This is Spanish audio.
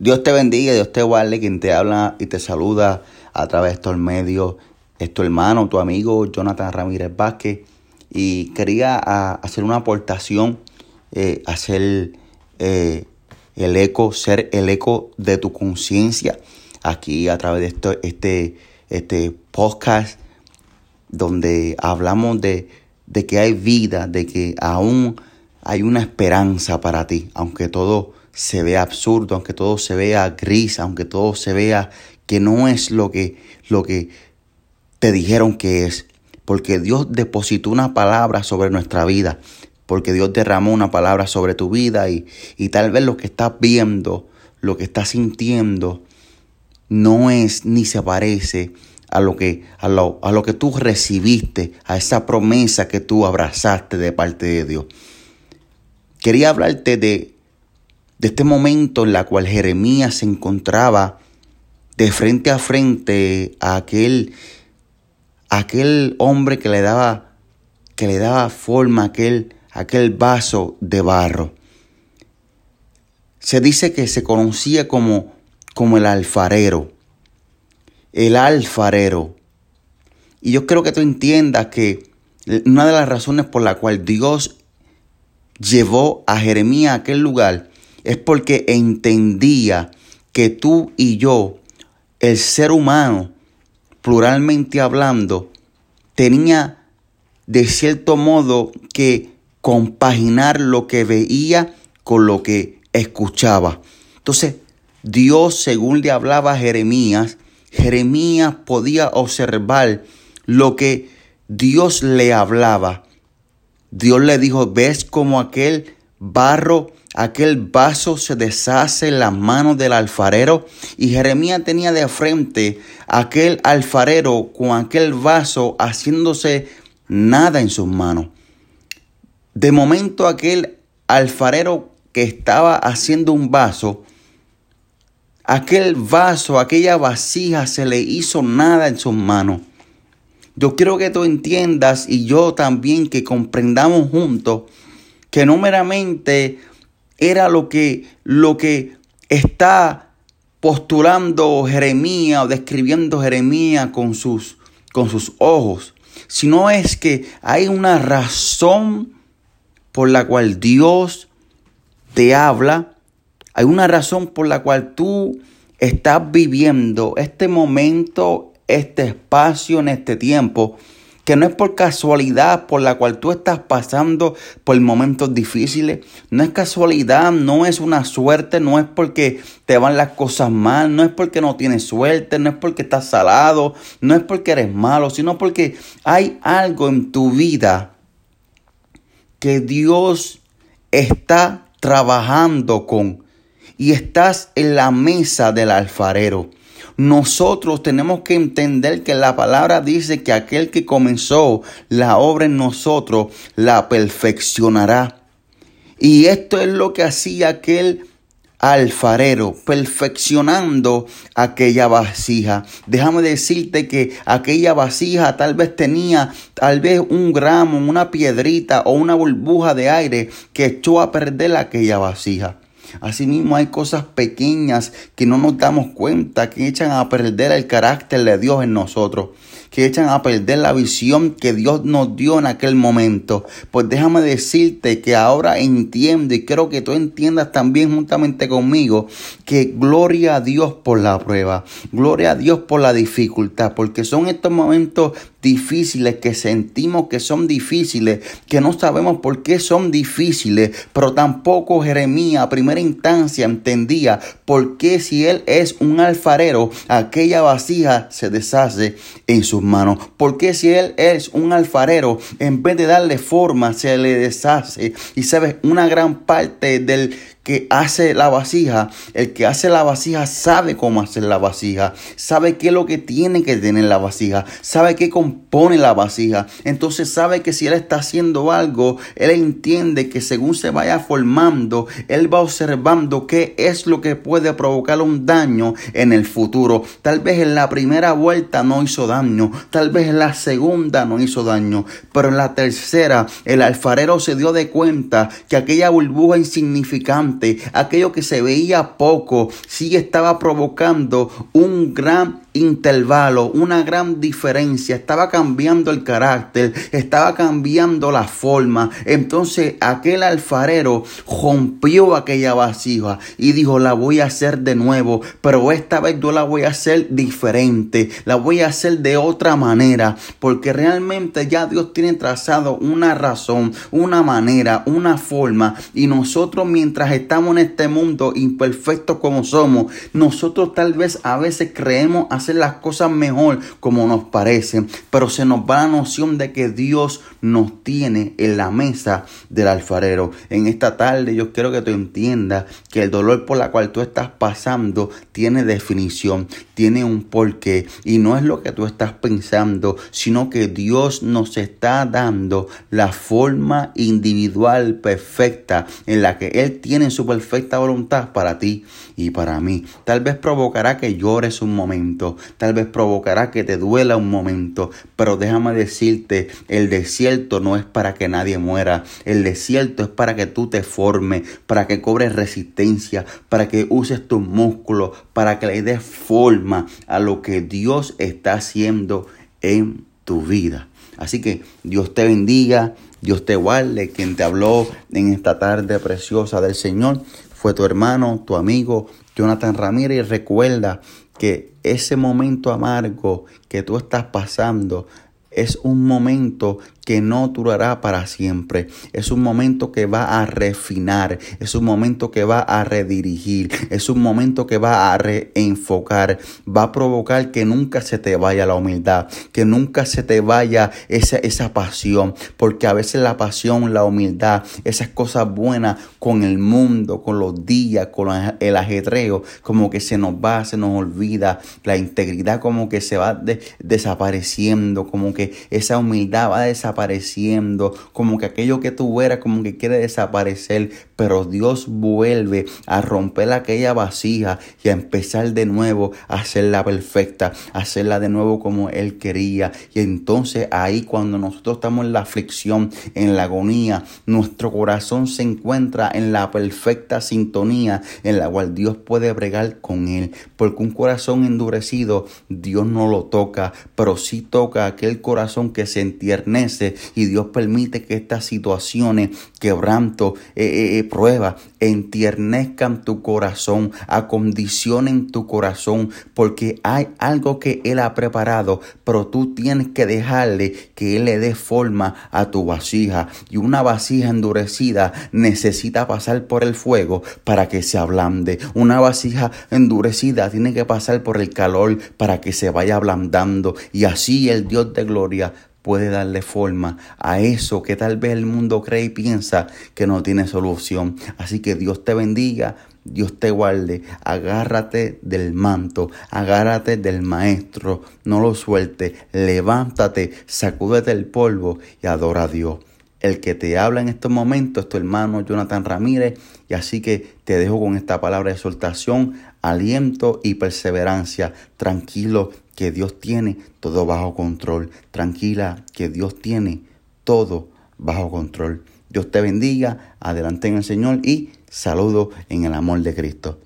Dios te bendiga, Dios te guarde, quien te habla y te saluda a través de estos medios, es tu hermano, tu amigo Jonathan Ramírez Vázquez. Y quería hacer una aportación, eh, hacer eh, el eco, ser el eco de tu conciencia aquí a través de esto, este, este podcast donde hablamos de, de que hay vida, de que aún hay una esperanza para ti, aunque todo se vea absurdo, aunque todo se vea gris, aunque todo se vea que no es lo que, lo que te dijeron que es. Porque Dios depositó una palabra sobre nuestra vida. Porque Dios derramó una palabra sobre tu vida y, y tal vez lo que estás viendo, lo que estás sintiendo, no es ni se parece a lo que, a lo, a lo que tú recibiste, a esa promesa que tú abrazaste de parte de Dios. Quería hablarte de de este momento en la cual Jeremías se encontraba de frente a frente a aquel, aquel hombre que le daba, que le daba forma a aquel, aquel vaso de barro. Se dice que se conocía como, como el alfarero, el alfarero. Y yo creo que tú entiendas que una de las razones por la cual Dios llevó a Jeremías a aquel lugar es porque entendía que tú y yo, el ser humano, pluralmente hablando, tenía de cierto modo que compaginar lo que veía con lo que escuchaba. Entonces, Dios, según le hablaba a Jeremías, Jeremías podía observar lo que Dios le hablaba. Dios le dijo, ves como aquel barro aquel vaso se deshace en las manos del alfarero y Jeremías tenía de frente aquel alfarero con aquel vaso haciéndose nada en sus manos. De momento aquel alfarero que estaba haciendo un vaso, aquel vaso, aquella vasija se le hizo nada en sus manos. Yo quiero que tú entiendas y yo también que comprendamos juntos que no meramente era lo que, lo que está postulando Jeremías o describiendo Jeremías con sus, con sus ojos, sino es que hay una razón por la cual Dios te habla, hay una razón por la cual tú estás viviendo este momento, este espacio, en este tiempo que no es por casualidad por la cual tú estás pasando por momentos difíciles, no es casualidad, no es una suerte, no es porque te van las cosas mal, no es porque no tienes suerte, no es porque estás salado, no es porque eres malo, sino porque hay algo en tu vida que Dios está trabajando con y estás en la mesa del alfarero. Nosotros tenemos que entender que la palabra dice que aquel que comenzó la obra en nosotros la perfeccionará. Y esto es lo que hacía aquel alfarero, perfeccionando aquella vasija. Déjame decirte que aquella vasija tal vez tenía tal vez un gramo, una piedrita o una burbuja de aire que echó a perder aquella vasija. Asimismo hay cosas pequeñas que no nos damos cuenta, que echan a perder el carácter de Dios en nosotros, que echan a perder la visión que Dios nos dio en aquel momento. Pues déjame decirte que ahora entiendo y creo que tú entiendas también juntamente conmigo que gloria a Dios por la prueba, gloria a Dios por la dificultad, porque son estos momentos difíciles, que sentimos que son difíciles, que no sabemos por qué son difíciles, pero tampoco Jeremías a primera instancia entendía por qué si él es un alfarero, aquella vasija se deshace en sus manos. ¿Por qué si él es un alfarero, en vez de darle forma, se le deshace? Y sabes, una gran parte del que hace la vasija, el que hace la vasija sabe cómo hacer la vasija, sabe qué es lo que tiene que tener la vasija, sabe qué compone la vasija. Entonces sabe que si él está haciendo algo, él entiende que según se vaya formando, él va observando qué es lo que puede provocar un daño en el futuro. Tal vez en la primera vuelta no hizo daño, tal vez en la segunda no hizo daño, pero en la tercera el alfarero se dio de cuenta que aquella burbuja insignificante aquello que se veía poco, sí estaba provocando un gran intervalo, una gran diferencia, estaba cambiando el carácter, estaba cambiando la forma. Entonces aquel alfarero rompió aquella vasija y dijo, la voy a hacer de nuevo, pero esta vez yo la voy a hacer diferente, la voy a hacer de otra manera, porque realmente ya Dios tiene trazado una razón, una manera, una forma, y nosotros mientras estamos en este mundo imperfecto como somos, nosotros tal vez a veces creemos hacer las cosas mejor como nos parecen, pero se nos va la noción de que Dios nos tiene en la mesa del alfarero. En esta tarde yo quiero que tú entiendas que el dolor por la cual tú estás pasando tiene definición, tiene un porqué y no es lo que tú estás pensando, sino que Dios nos está dando la forma individual perfecta en la que Él tiene su perfecta voluntad para ti y para mí. Tal vez provocará que llores un momento, tal vez provocará que te duela un momento, pero déjame decirte, el desierto no es para que nadie muera, el desierto es para que tú te formes, para que cobres resistencia, para que uses tus músculos, para que le des forma a lo que Dios está haciendo en tu vida. Así que Dios te bendiga, Dios te guarde. Quien te habló en esta tarde preciosa del Señor fue tu hermano, tu amigo, Jonathan Ramírez. Recuerda que ese momento amargo que tú estás pasando es un momento que no durará para siempre. Es un momento que va a refinar, es un momento que va a redirigir, es un momento que va a reenfocar, va a provocar que nunca se te vaya la humildad, que nunca se te vaya esa, esa pasión, porque a veces la pasión, la humildad, esas cosas buenas con el mundo, con los días, con el ajetreo, como que se nos va, se nos olvida, la integridad como que se va desapareciendo, como que esa humildad va desapareciendo desapareciendo, como que aquello que tú eras como que quiere desaparecer, pero Dios vuelve a romper aquella vasija y a empezar de nuevo a hacerla perfecta, a hacerla de nuevo como Él quería. Y entonces ahí cuando nosotros estamos en la aflicción, en la agonía, nuestro corazón se encuentra en la perfecta sintonía en la cual Dios puede bregar con Él. Porque un corazón endurecido, Dios no lo toca, pero sí toca aquel corazón que se entiernece y Dios permite que estas situaciones, quebranto, eh, eh, eh, pruebas, entiernezcan tu corazón, acondicionen tu corazón, porque hay algo que Él ha preparado, pero tú tienes que dejarle que Él le dé forma a tu vasija. Y una vasija endurecida necesita pasar por el fuego para que se ablande. Una vasija endurecida tiene que pasar por el calor para que se vaya ablandando. Y así el Dios de gloria puede darle forma a eso que tal vez el mundo cree y piensa que no tiene solución. Así que Dios te bendiga, Dios te guarde, agárrate del manto, agárrate del maestro, no lo suelte, levántate, sacúdete el polvo y adora a Dios. El que te habla en estos momentos es tu hermano Jonathan Ramírez y así que te dejo con esta palabra de exhortación, aliento y perseverancia. Tranquilo, que Dios tiene todo bajo control. Tranquila, que Dios tiene todo bajo control. Dios te bendiga, adelante en el Señor y saludo en el amor de Cristo.